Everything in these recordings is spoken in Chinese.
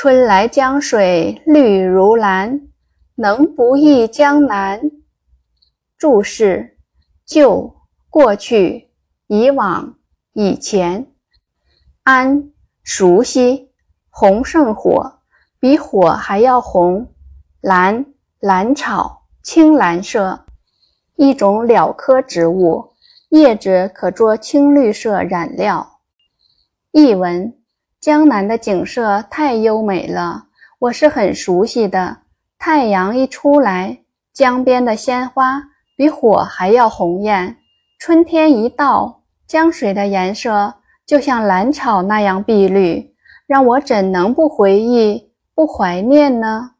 春来江水绿如蓝，能不忆江南？注释：旧、过去、以往、以前。安，熟悉。红胜火，比火还要红。蓝，蓝草，青蓝色，一种蓼科植物，叶子可做青绿色染料。译文。江南的景色太优美了，我是很熟悉的。太阳一出来，江边的鲜花比火还要红艳。春天一到，江水的颜色就像蓝草那样碧绿，让我怎能不回忆、不怀念呢？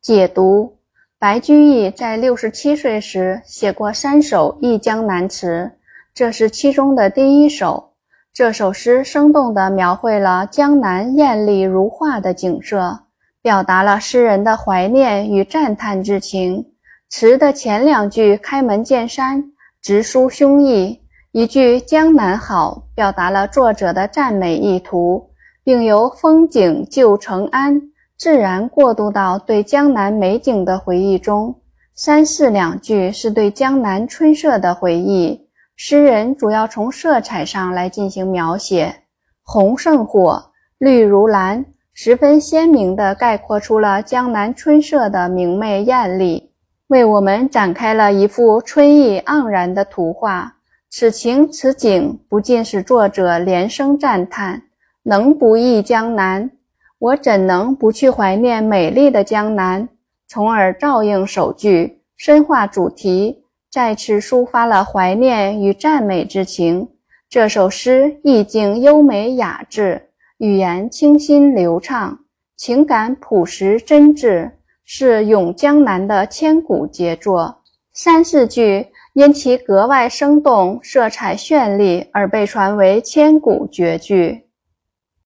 解读：白居易在六十七岁时写过三首《忆江南》词，这是其中的第一首。这首诗生动地描绘了江南艳丽如画的景色，表达了诗人的怀念与赞叹之情。词的前两句开门见山，直抒胸臆；一句“江南好”，表达了作者的赞美意图，并由风景旧承安自然过渡到对江南美景的回忆中。三四两句是对江南春色的回忆。诗人主要从色彩上来进行描写，红胜火，绿如蓝，十分鲜明地概括出了江南春色的明媚艳丽，为我们展开了一幅春意盎然的图画。此情此景，不禁使作者连声赞叹：“能不忆江南？我怎能不去怀念美丽的江南？”从而照应首句，深化主题。再次抒发了怀念与赞美之情。这首诗意境优美雅致，语言清新流畅，情感朴实真挚，是咏江南的千古杰作。三四句因其格外生动、色彩绚丽而被传为千古绝句。